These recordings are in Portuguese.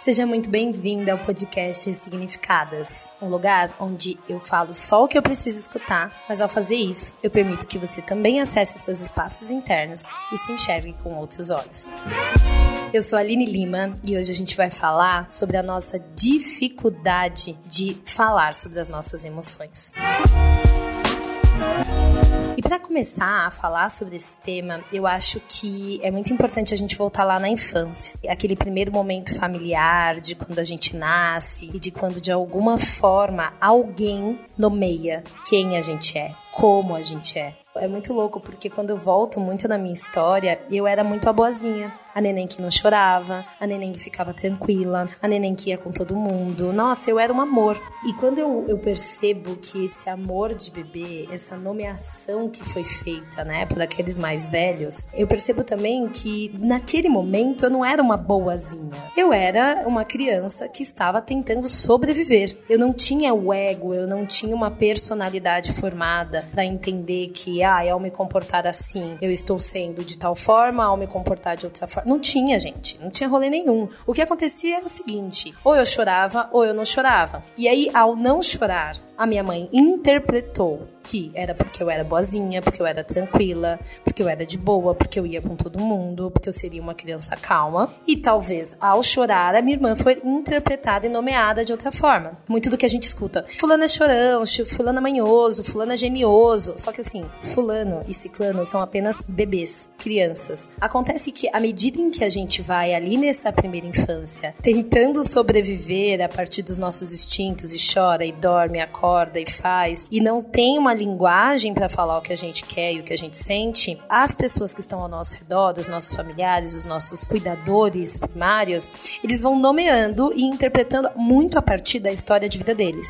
Seja muito bem-vinda ao podcast Significadas, um lugar onde eu falo só o que eu preciso escutar, mas ao fazer isso, eu permito que você também acesse seus espaços internos e se enxergue com outros olhos. Eu sou a Aline Lima e hoje a gente vai falar sobre a nossa dificuldade de falar sobre as nossas emoções. E para começar a falar sobre esse tema, eu acho que é muito importante a gente voltar lá na infância. Aquele primeiro momento familiar, de quando a gente nasce e de quando de alguma forma alguém nomeia quem a gente é, como a gente é. É muito louco porque quando eu volto muito na minha história, eu era muito a boazinha. A neném que não chorava, a neném que ficava tranquila, a neném que ia com todo mundo. Nossa, eu era um amor. E quando eu, eu percebo que esse amor de bebê, essa nomeação que foi feita, né, por aqueles mais velhos, eu percebo também que naquele momento eu não era uma boazinha. Eu era uma criança que estava tentando sobreviver. Eu não tinha o ego, eu não tinha uma personalidade formada para entender que ah, ao me comportar assim, eu estou sendo de tal forma, ao me comportar de outra forma. Não tinha, gente. Não tinha rolê nenhum. O que acontecia era o seguinte: ou eu chorava ou eu não chorava. E aí, ao não chorar, a minha mãe interpretou que era porque eu era boazinha, porque eu era tranquila, porque eu era de boa, porque eu ia com todo mundo, porque eu seria uma criança calma. E talvez ao chorar, a minha irmã foi interpretada e nomeada de outra forma. Muito do que a gente escuta. Fulano é chorão, fulano é manhoso, fulano é genioso. Só que assim, fulano e ciclano são apenas bebês, crianças. Acontece que à medida em que a gente vai ali nessa primeira infância, tentando sobreviver a partir dos nossos instintos e chora e dorme, acorda e faz, e não tem uma linguagem para falar o que a gente quer e o que a gente sente, as pessoas que estão ao nosso redor, os nossos familiares, os nossos cuidadores primários, eles vão nomeando e interpretando muito a partir da história de vida deles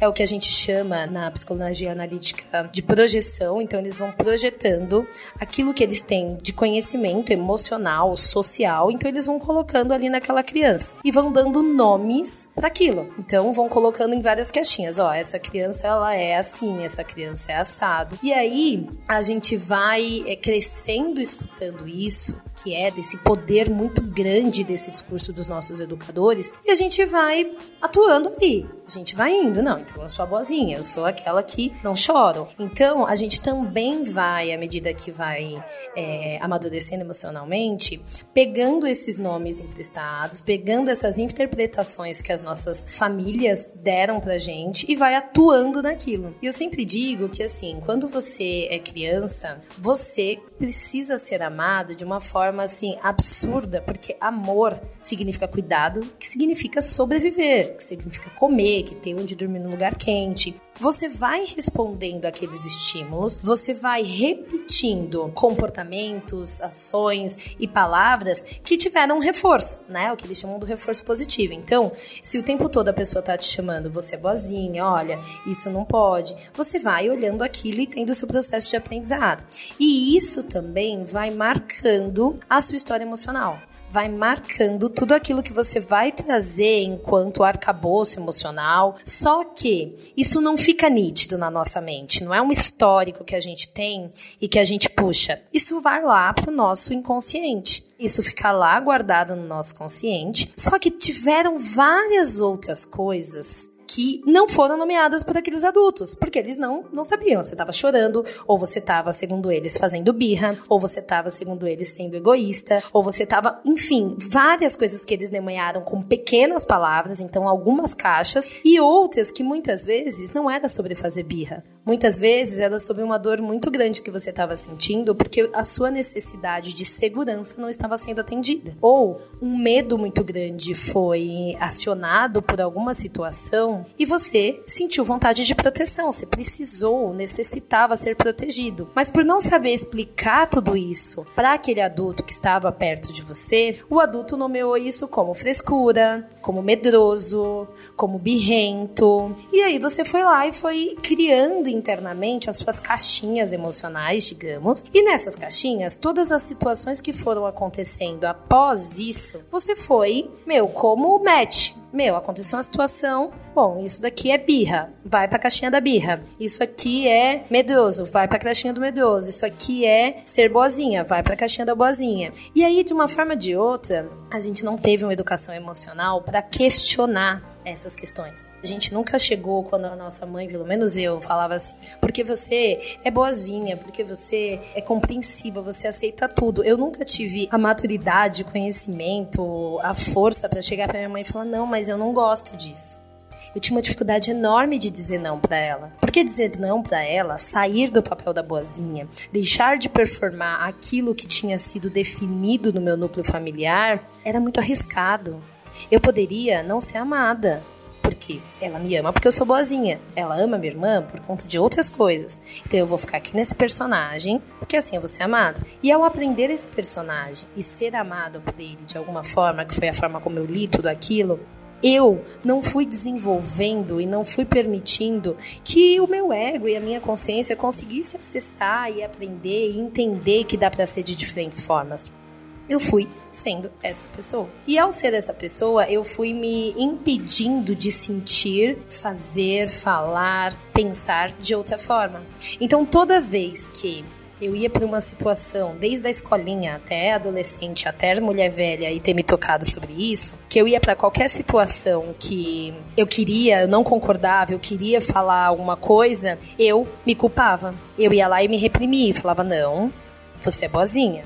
é o que a gente chama na psicologia analítica de projeção. Então, eles vão projetando aquilo que eles têm de conhecimento emocional, social. Então, eles vão colocando ali naquela criança e vão dando nomes para aquilo. Então, vão colocando em várias caixinhas. Ó, essa criança ela é assim, essa criança é assado. E aí a gente vai é, crescendo escutando isso que é desse poder muito grande desse discurso dos nossos educadores, e a gente vai atuando ali. A gente vai indo, não, então eu sou a boazinha, eu sou aquela que não choro. Então a gente também vai, à medida que vai é, amadurecendo emocionalmente, pegando esses nomes emprestados, pegando essas interpretações que as nossas famílias deram pra gente e vai atuando naquilo. E eu sempre digo que assim, quando você é criança, você precisa ser amado de uma forma assim absurda, porque amor significa cuidado, que significa sobreviver, que significa comer, que ter onde dormir num lugar quente. Você vai respondendo aqueles estímulos, você vai repetindo comportamentos, ações e palavras que tiveram um reforço, né? O que eles chamam do reforço positivo. Então, se o tempo todo a pessoa tá te chamando, você é boazinha, olha, isso não pode, você vai olhando aquilo e tendo o seu processo de aprendizado. E isso também vai marcando a sua história emocional vai marcando tudo aquilo que você vai trazer enquanto arcabouço emocional. Só que isso não fica nítido na nossa mente, não é um histórico que a gente tem e que a gente puxa. Isso vai lá pro nosso inconsciente. Isso fica lá guardado no nosso consciente. Só que tiveram várias outras coisas que não foram nomeadas por aqueles adultos, porque eles não, não sabiam. Você estava chorando, ou você estava, segundo eles, fazendo birra, ou você estava, segundo eles, sendo egoísta, ou você estava, enfim, várias coisas que eles nomearam com pequenas palavras, então algumas caixas, e outras que muitas vezes não era sobre fazer birra. Muitas vezes era sobre uma dor muito grande que você estava sentindo, porque a sua necessidade de segurança não estava sendo atendida. Ou um medo muito grande foi acionado por alguma situação e você sentiu vontade de proteção, você precisou, necessitava ser protegido. Mas por não saber explicar tudo isso para aquele adulto que estava perto de você, o adulto nomeou isso como frescura, como medroso, como birrento. E aí você foi lá e foi criando internamente as suas caixinhas emocionais, digamos. E nessas caixinhas, todas as situações que foram acontecendo após isso, você foi, meu, como match Meu, aconteceu uma situação, bom, isso daqui é birra, vai pra caixinha da birra. Isso aqui é medroso, vai pra caixinha do medroso. Isso aqui é ser boazinha, vai pra caixinha da boazinha. E aí, de uma forma ou de outra, a gente não teve uma educação emocional para questionar essas questões. A gente nunca chegou quando a nossa mãe, pelo menos eu, falava assim: porque você é boazinha, porque você é compreensiva, você aceita tudo. Eu nunca tive a maturidade, o conhecimento, a força para chegar para minha mãe e falar: não, mas eu não gosto disso. Eu tinha uma dificuldade enorme de dizer não para ela. Porque dizer não para ela, sair do papel da boazinha, deixar de performar aquilo que tinha sido definido no meu núcleo familiar, era muito arriscado. Eu poderia não ser amada, porque ela me ama porque eu sou boazinha. Ela ama minha irmã por conta de outras coisas. Então eu vou ficar aqui nesse personagem, porque assim eu vou ser amado. E ao aprender esse personagem e ser amado por ele de alguma forma, que foi a forma como eu li tudo aquilo, eu não fui desenvolvendo e não fui permitindo que o meu ego e a minha consciência conseguisse acessar e aprender e entender que dá para ser de diferentes formas eu fui sendo essa pessoa. E ao ser essa pessoa, eu fui me impedindo de sentir, fazer, falar, pensar de outra forma. Então, toda vez que eu ia para uma situação, desde a escolinha até adolescente, até mulher velha e ter me tocado sobre isso, que eu ia para qualquer situação que eu queria, eu não concordava, eu queria falar alguma coisa, eu me culpava. Eu ia lá e me reprimia, falava: "Não, você é boazinha.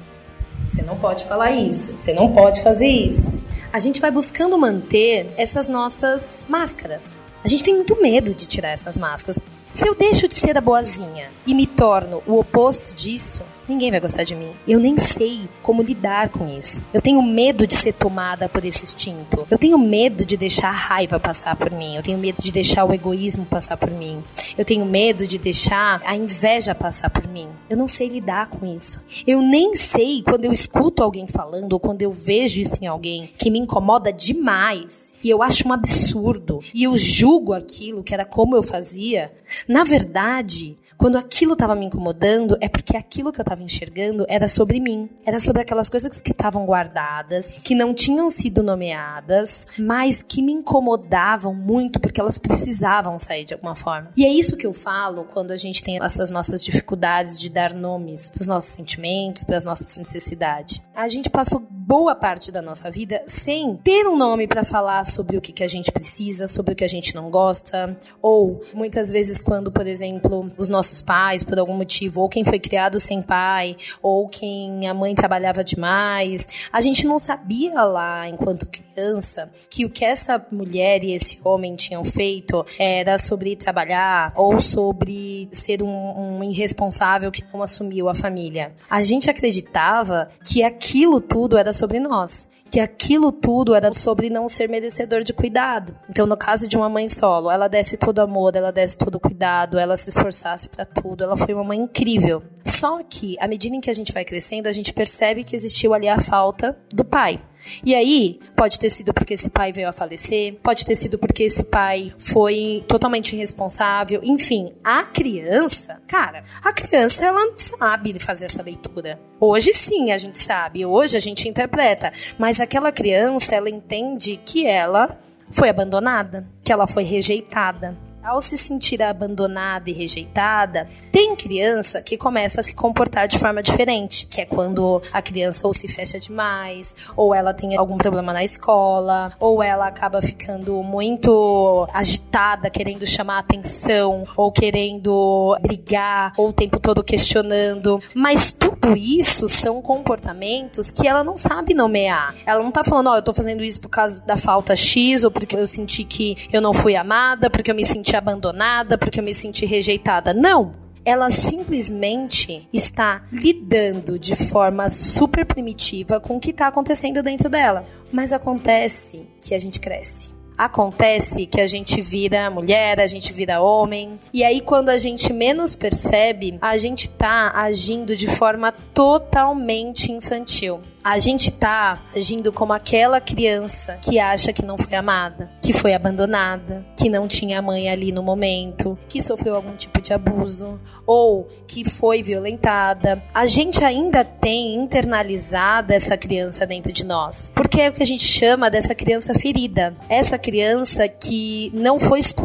Você não pode falar isso, você não pode fazer isso. A gente vai buscando manter essas nossas máscaras. A gente tem muito medo de tirar essas máscaras. Se eu deixo de ser a boazinha e me torno o oposto disso, ninguém vai gostar de mim. Eu nem sei como lidar com isso. Eu tenho medo de ser tomada por esse instinto. Eu tenho medo de deixar a raiva passar por mim. Eu tenho medo de deixar o egoísmo passar por mim. Eu tenho medo de deixar a inveja passar por mim. Eu não sei lidar com isso. Eu nem sei quando eu escuto alguém falando ou quando eu vejo isso em alguém que me incomoda demais e eu acho um absurdo e eu julgo aquilo que era como eu fazia. Na verdade, quando aquilo estava me incomodando, é porque aquilo que eu estava enxergando era sobre mim. Era sobre aquelas coisas que estavam guardadas, que não tinham sido nomeadas, mas que me incomodavam muito porque elas precisavam sair de alguma forma. E é isso que eu falo quando a gente tem essas nossas dificuldades de dar nomes para os nossos sentimentos, para as nossas necessidades. A gente passou boa parte da nossa vida sem ter um nome para falar sobre o que, que a gente precisa, sobre o que a gente não gosta, ou muitas vezes quando, por exemplo, os nossos pais por algum motivo, ou quem foi criado sem pai, ou quem a mãe trabalhava demais. A gente não sabia lá, enquanto criança, que o que essa mulher e esse homem tinham feito era sobre trabalhar ou sobre ser um, um irresponsável que não assumiu a família. A gente acreditava que aquilo tudo era sobre nós que aquilo tudo era sobre não ser merecedor de cuidado. Então, no caso de uma mãe solo, ela desse todo amor, ela desse todo cuidado, ela se esforçasse para tudo, ela foi uma mãe incrível. Só que, à medida em que a gente vai crescendo, a gente percebe que existiu ali a falta do pai. E aí, pode ter sido porque esse pai veio a falecer, pode ter sido porque esse pai foi totalmente irresponsável, enfim, a criança, cara, a criança ela não sabe fazer essa leitura. Hoje sim a gente sabe, hoje a gente interpreta, mas aquela criança ela entende que ela foi abandonada, que ela foi rejeitada, ao se sentir abandonada e rejeitada, tem criança que começa a se comportar de forma diferente, que é quando a criança ou se fecha demais, ou ela tem algum problema na escola, ou ela acaba ficando muito agitada, querendo chamar atenção, ou querendo brigar, ou o tempo todo questionando. Mas tudo isso são comportamentos que ela não sabe nomear. Ela não tá falando, ó, oh, eu tô fazendo isso por causa da falta X, ou porque eu senti que eu não fui amada, porque eu me senti abandonada, porque eu me senti rejeitada. Não! Ela simplesmente está lidando de forma super primitiva com o que está acontecendo dentro dela. Mas acontece que a gente cresce. Acontece que a gente vira mulher, a gente vira homem, e aí quando a gente menos percebe, a gente tá agindo de forma totalmente infantil. A gente tá agindo como aquela criança que acha que não foi amada, que foi abandonada, que não tinha mãe ali no momento, que sofreu algum tipo de abuso ou que foi violentada. A gente ainda tem internalizada essa criança dentro de nós, porque é o que a gente chama dessa criança ferida, essa criança que não foi escutada,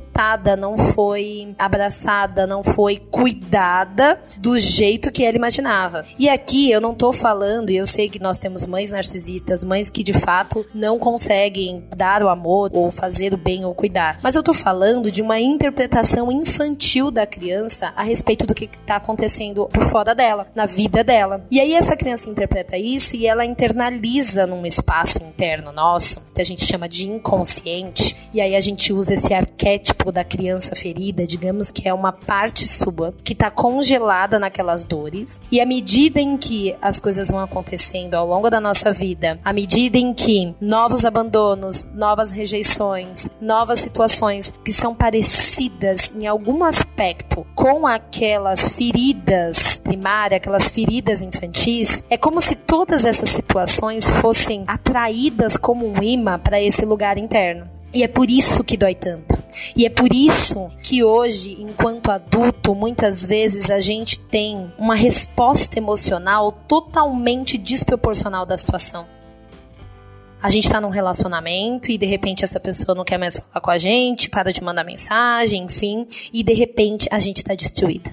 não foi abraçada, não foi cuidada do jeito que ela imaginava. E aqui eu não tô falando, e eu sei que nós temos mães narcisistas, mães que de fato não conseguem dar o amor ou fazer o bem ou cuidar. Mas eu tô falando de uma interpretação infantil da criança a respeito do que tá acontecendo por fora dela, na vida dela. E aí essa criança interpreta isso e ela internaliza num espaço interno nosso, que a gente chama de inconsciente, e aí a gente usa esse arquétipo da criança ferida, digamos que é uma parte sua que tá congelada naquelas dores, e à medida em que as coisas vão acontecendo ao longo da nossa vida, à medida em que novos abandonos, novas rejeições, novas situações que são parecidas em algum aspecto com aquelas feridas primárias, aquelas feridas infantis, é como se todas essas situações fossem atraídas como um imã para esse lugar interno. E é por isso que dói tanto. E é por isso que hoje, enquanto adulto, muitas vezes a gente tem uma resposta emocional totalmente desproporcional da situação. A gente tá num relacionamento e de repente essa pessoa não quer mais falar com a gente, para de mandar mensagem, enfim, e de repente a gente tá destruída.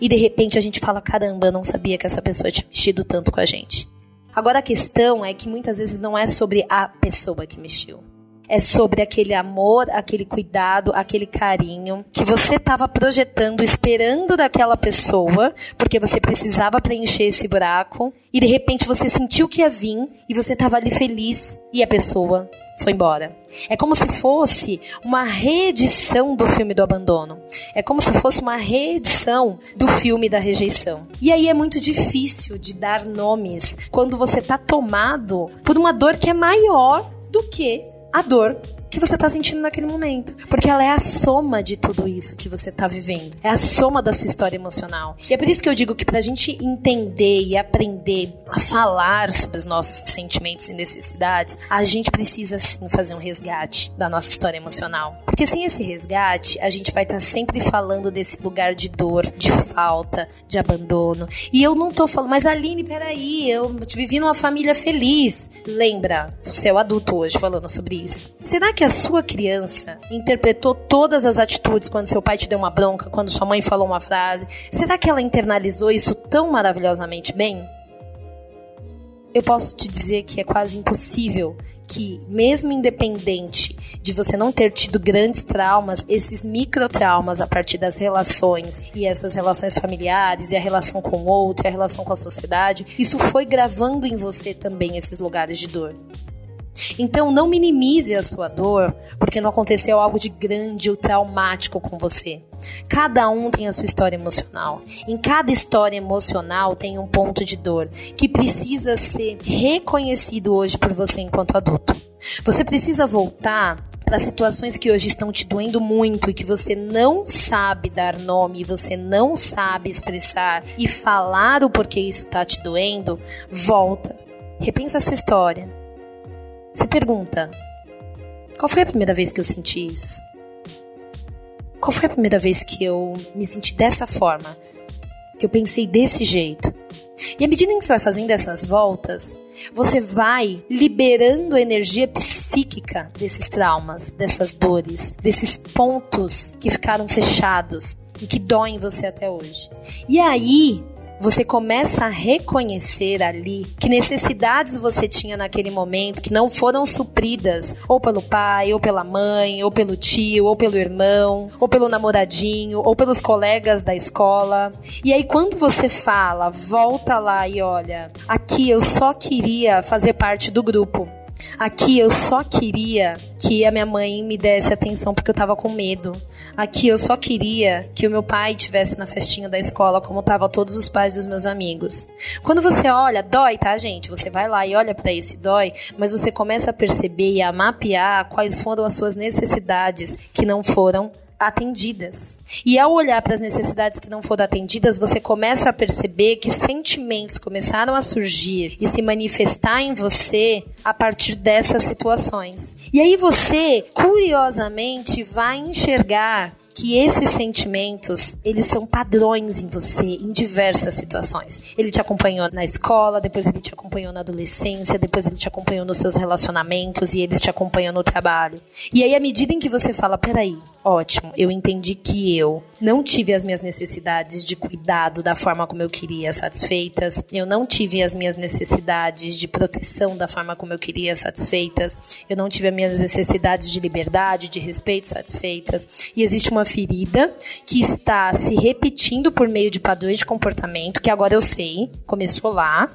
E de repente a gente fala: caramba, eu não sabia que essa pessoa tinha mexido tanto com a gente. Agora a questão é que muitas vezes não é sobre a pessoa que mexeu é sobre aquele amor, aquele cuidado, aquele carinho que você estava projetando, esperando daquela pessoa, porque você precisava preencher esse buraco, e de repente você sentiu que ia vir e você estava ali feliz e a pessoa foi embora. É como se fosse uma reedição do filme do abandono. É como se fosse uma reedição do filme da rejeição. E aí é muito difícil de dar nomes quando você está tomado por uma dor que é maior do que a dor que você está sentindo naquele momento. Porque ela é a soma de tudo isso que você está vivendo. É a soma da sua história emocional. E é por isso que eu digo que para a gente entender e aprender a falar sobre os nossos sentimentos e necessidades, a gente precisa sim fazer um resgate da nossa história emocional. Porque sem esse resgate, a gente vai estar tá sempre falando desse lugar de dor, de falta, de abandono. E eu não tô falando, mas Aline, peraí, eu vivi numa família feliz. Lembra, você é o adulto hoje falando sobre isso. Será que a sua criança interpretou todas as atitudes quando seu pai te deu uma bronca, quando sua mãe falou uma frase? Será que ela internalizou isso tão maravilhosamente bem? Eu posso te dizer que é quase impossível que, mesmo independente de você não ter tido grandes traumas, esses microtraumas a partir das relações e essas relações familiares e a relação com o outro, e a relação com a sociedade, isso foi gravando em você também esses lugares de dor. Então não minimize a sua dor porque não aconteceu algo de grande ou traumático com você. Cada um tem a sua história emocional. Em cada história emocional tem um ponto de dor que precisa ser reconhecido hoje por você enquanto adulto. Você precisa voltar para situações que hoje estão te doendo muito e que você não sabe dar nome, você não sabe expressar e falar o porquê isso está te doendo, volta. Repensa a sua história. Se pergunta: qual foi a primeira vez que eu senti isso? Qual foi a primeira vez que eu me senti dessa forma? Que eu pensei desse jeito? E à medida que você vai fazendo essas voltas, você vai liberando a energia psíquica desses traumas, dessas dores, desses pontos que ficaram fechados e que doem você até hoje. E aí, você começa a reconhecer ali que necessidades você tinha naquele momento que não foram supridas, ou pelo pai, ou pela mãe, ou pelo tio, ou pelo irmão, ou pelo namoradinho, ou pelos colegas da escola. E aí quando você fala, volta lá e olha, aqui eu só queria fazer parte do grupo. Aqui eu só queria que a minha mãe me desse atenção porque eu tava com medo. Aqui eu só queria que o meu pai tivesse na festinha da escola como tava todos os pais dos meus amigos. Quando você olha, dói, tá, gente? Você vai lá e olha para isso e dói, mas você começa a perceber e a mapear quais foram as suas necessidades que não foram atendidas. E ao olhar para as necessidades que não foram atendidas, você começa a perceber que sentimentos começaram a surgir e se manifestar em você a partir dessas situações. E aí você, curiosamente, vai enxergar que esses sentimentos, eles são padrões em você em diversas situações. Ele te acompanhou na escola, depois ele te acompanhou na adolescência, depois ele te acompanhou nos seus relacionamentos e eles te acompanham no trabalho. E aí, à medida em que você fala, peraí, ótimo, eu entendi que eu não tive as minhas necessidades de cuidado da forma como eu queria satisfeitas, eu não tive as minhas necessidades de proteção da forma como eu queria satisfeitas, eu não tive as minhas necessidades de liberdade, de respeito satisfeitas, e existe uma ferida que está se repetindo por meio de padrões de comportamento, que agora eu sei, começou lá,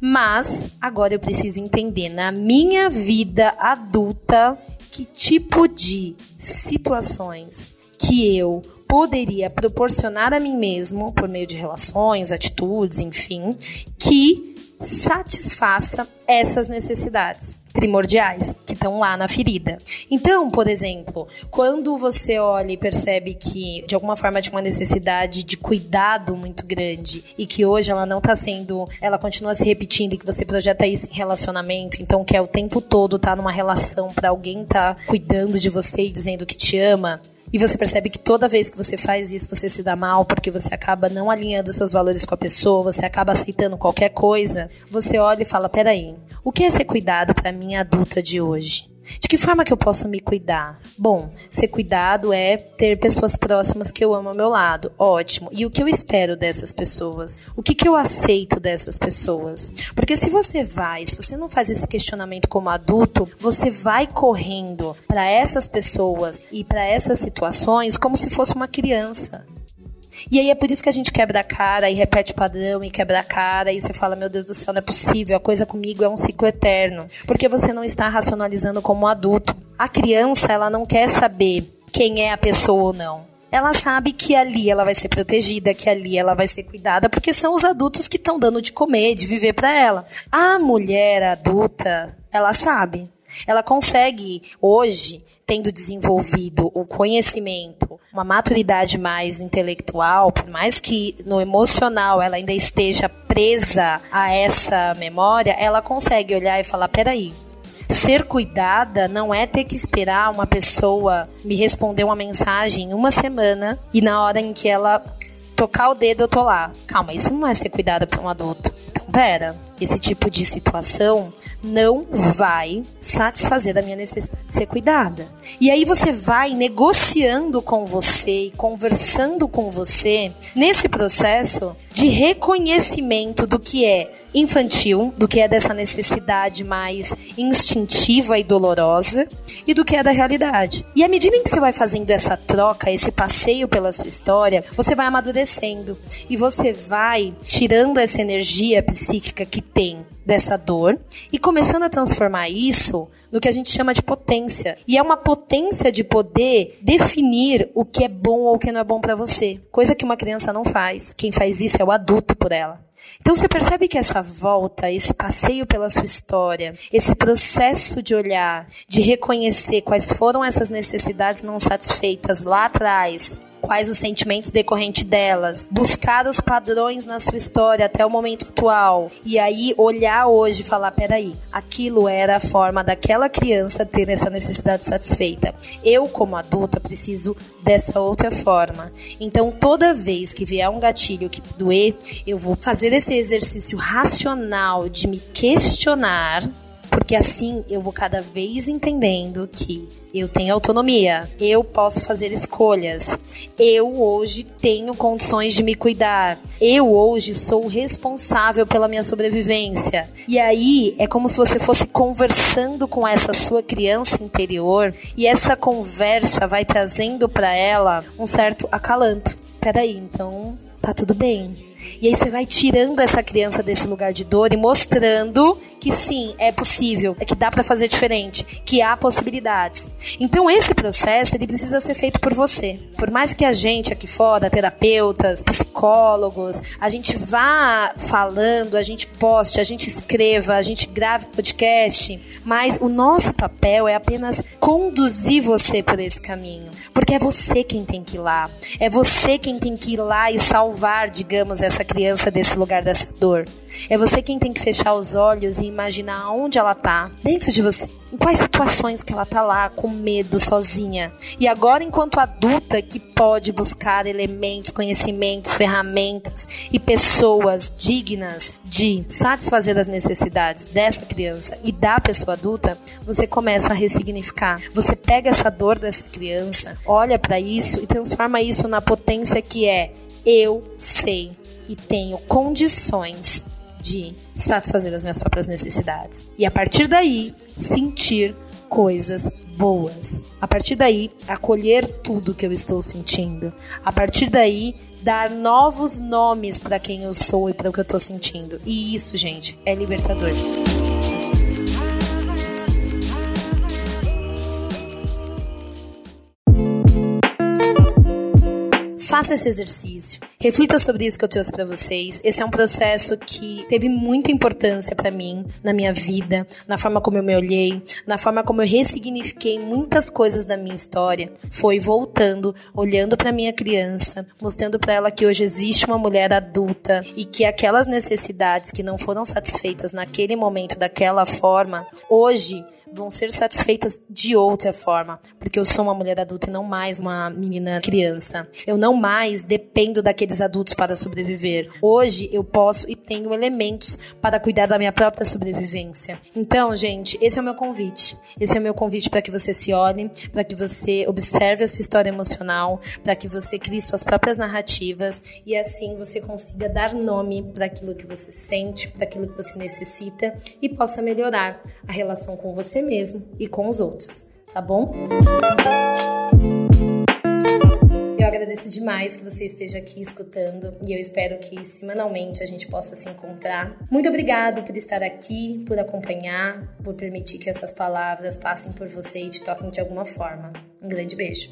mas agora eu preciso entender na minha vida adulta que tipo de situações que eu poderia proporcionar a mim mesmo por meio de relações, atitudes, enfim, que satisfaça essas necessidades primordiais que estão lá na ferida. Então, por exemplo, quando você olha e percebe que de alguma forma tinha uma necessidade de cuidado muito grande e que hoje ela não está sendo, ela continua se repetindo e que você projeta isso em relacionamento, então quer o tempo todo estar tá numa relação para alguém estar tá cuidando de você e dizendo que te ama, e você percebe que toda vez que você faz isso, você se dá mal, porque você acaba não alinhando seus valores com a pessoa, você acaba aceitando qualquer coisa, você olha e fala: peraí, o que é ser cuidado para mim adulta de hoje? De que forma que eu posso me cuidar? Bom, ser cuidado é ter pessoas próximas que eu amo ao meu lado. Ótimo. E o que eu espero dessas pessoas? O que, que eu aceito dessas pessoas? Porque se você vai, se você não faz esse questionamento como adulto, você vai correndo para essas pessoas e para essas situações como se fosse uma criança. E aí é por isso que a gente quebra a cara e repete padrão e quebra a cara e você fala, meu Deus do céu, não é possível, a coisa comigo é um ciclo eterno. Porque você não está racionalizando como adulto. A criança, ela não quer saber quem é a pessoa ou não ela sabe que ali ela vai ser protegida, que ali ela vai ser cuidada, porque são os adultos que estão dando de comer, de viver para ela. A mulher adulta, ela sabe. Ela consegue hoje tendo desenvolvido o conhecimento, uma maturidade mais intelectual, por mais que no emocional ela ainda esteja presa a essa memória, ela consegue olhar e falar: peraí, ser cuidada não é ter que esperar uma pessoa me responder uma mensagem em uma semana e na hora em que ela tocar o dedo eu tô lá. Calma, isso não é ser cuidada por um adulto. Pera esse tipo de situação não vai satisfazer a minha necessidade de ser cuidada. E aí você vai negociando com você e conversando com você nesse processo de reconhecimento do que é infantil, do que é dessa necessidade mais instintiva e dolorosa e do que é da realidade. E à medida em que você vai fazendo essa troca, esse passeio pela sua história, você vai amadurecendo e você vai tirando essa energia psíquica que tem dessa dor e começando a transformar isso no que a gente chama de potência. E é uma potência de poder definir o que é bom ou o que não é bom para você, coisa que uma criança não faz. Quem faz isso é o adulto por ela. Então você percebe que essa volta, esse passeio pela sua história, esse processo de olhar, de reconhecer quais foram essas necessidades não satisfeitas lá atrás, quais os sentimentos decorrentes delas, buscar os padrões na sua história até o momento atual e aí olhar hoje e falar, peraí, aquilo era a forma daquela criança ter essa necessidade satisfeita. Eu, como adulta, preciso dessa outra forma. Então, toda vez que vier um gatilho que doer, eu vou fazer esse exercício racional de me questionar porque assim eu vou cada vez entendendo que eu tenho autonomia, eu posso fazer escolhas, eu hoje tenho condições de me cuidar, eu hoje sou responsável pela minha sobrevivência. E aí é como se você fosse conversando com essa sua criança interior e essa conversa vai trazendo para ela um certo acalanto. Peraí, então tá tudo bem E aí você vai tirando essa criança desse lugar de dor e mostrando que sim, é possível, é que dá para fazer diferente, que há possibilidades. Então esse processo ele precisa ser feito por você. Por mais que a gente aqui fora, terapeutas, psicólogos, a gente vá falando, a gente poste, a gente escreva, a gente grave podcast, mas o nosso papel é apenas conduzir você por esse caminho, porque é você quem tem que ir lá, é você quem tem que ir lá e salvar, digamos, essa criança desse lugar dessa dor. É você quem tem que fechar os olhos e imaginar onde ela tá, dentro de você. Em quais situações que ela tá lá com medo, sozinha. E agora, enquanto adulta que pode buscar elementos, conhecimentos, ferramentas e pessoas dignas de satisfazer as necessidades dessa criança e da pessoa adulta, você começa a ressignificar. Você pega essa dor dessa criança, olha para isso e transforma isso na potência que é eu sei e tenho condições de satisfazer as minhas próprias necessidades. E a partir daí, sentir coisas boas. A partir daí, acolher tudo que eu estou sentindo. A partir daí, dar novos nomes para quem eu sou e para o que eu estou sentindo. E isso, gente, é libertador. Faça esse exercício. Reflita sobre isso que eu trouxe para vocês. Esse é um processo que teve muita importância para mim na minha vida, na forma como eu me olhei, na forma como eu ressignifiquei muitas coisas da minha história. Foi voltando, olhando para minha criança, mostrando para ela que hoje existe uma mulher adulta e que aquelas necessidades que não foram satisfeitas naquele momento daquela forma, hoje vão ser satisfeitas de outra forma, porque eu sou uma mulher adulta e não mais uma menina criança. Eu não mais dependo daqueles adultos para sobreviver. Hoje eu posso e tenho elementos para cuidar da minha própria sobrevivência. Então, gente, esse é o meu convite. Esse é o meu convite para que você se olhe, para que você observe a sua história emocional, para que você crie suas próprias narrativas e assim você consiga dar nome para aquilo que você sente, para aquilo que você necessita e possa melhorar a relação com você você mesmo e com os outros, tá bom? Agradeço demais que você esteja aqui escutando e eu espero que semanalmente a gente possa se encontrar. Muito obrigado por estar aqui, por acompanhar, por permitir que essas palavras passem por você e te toquem de alguma forma. Um grande beijo.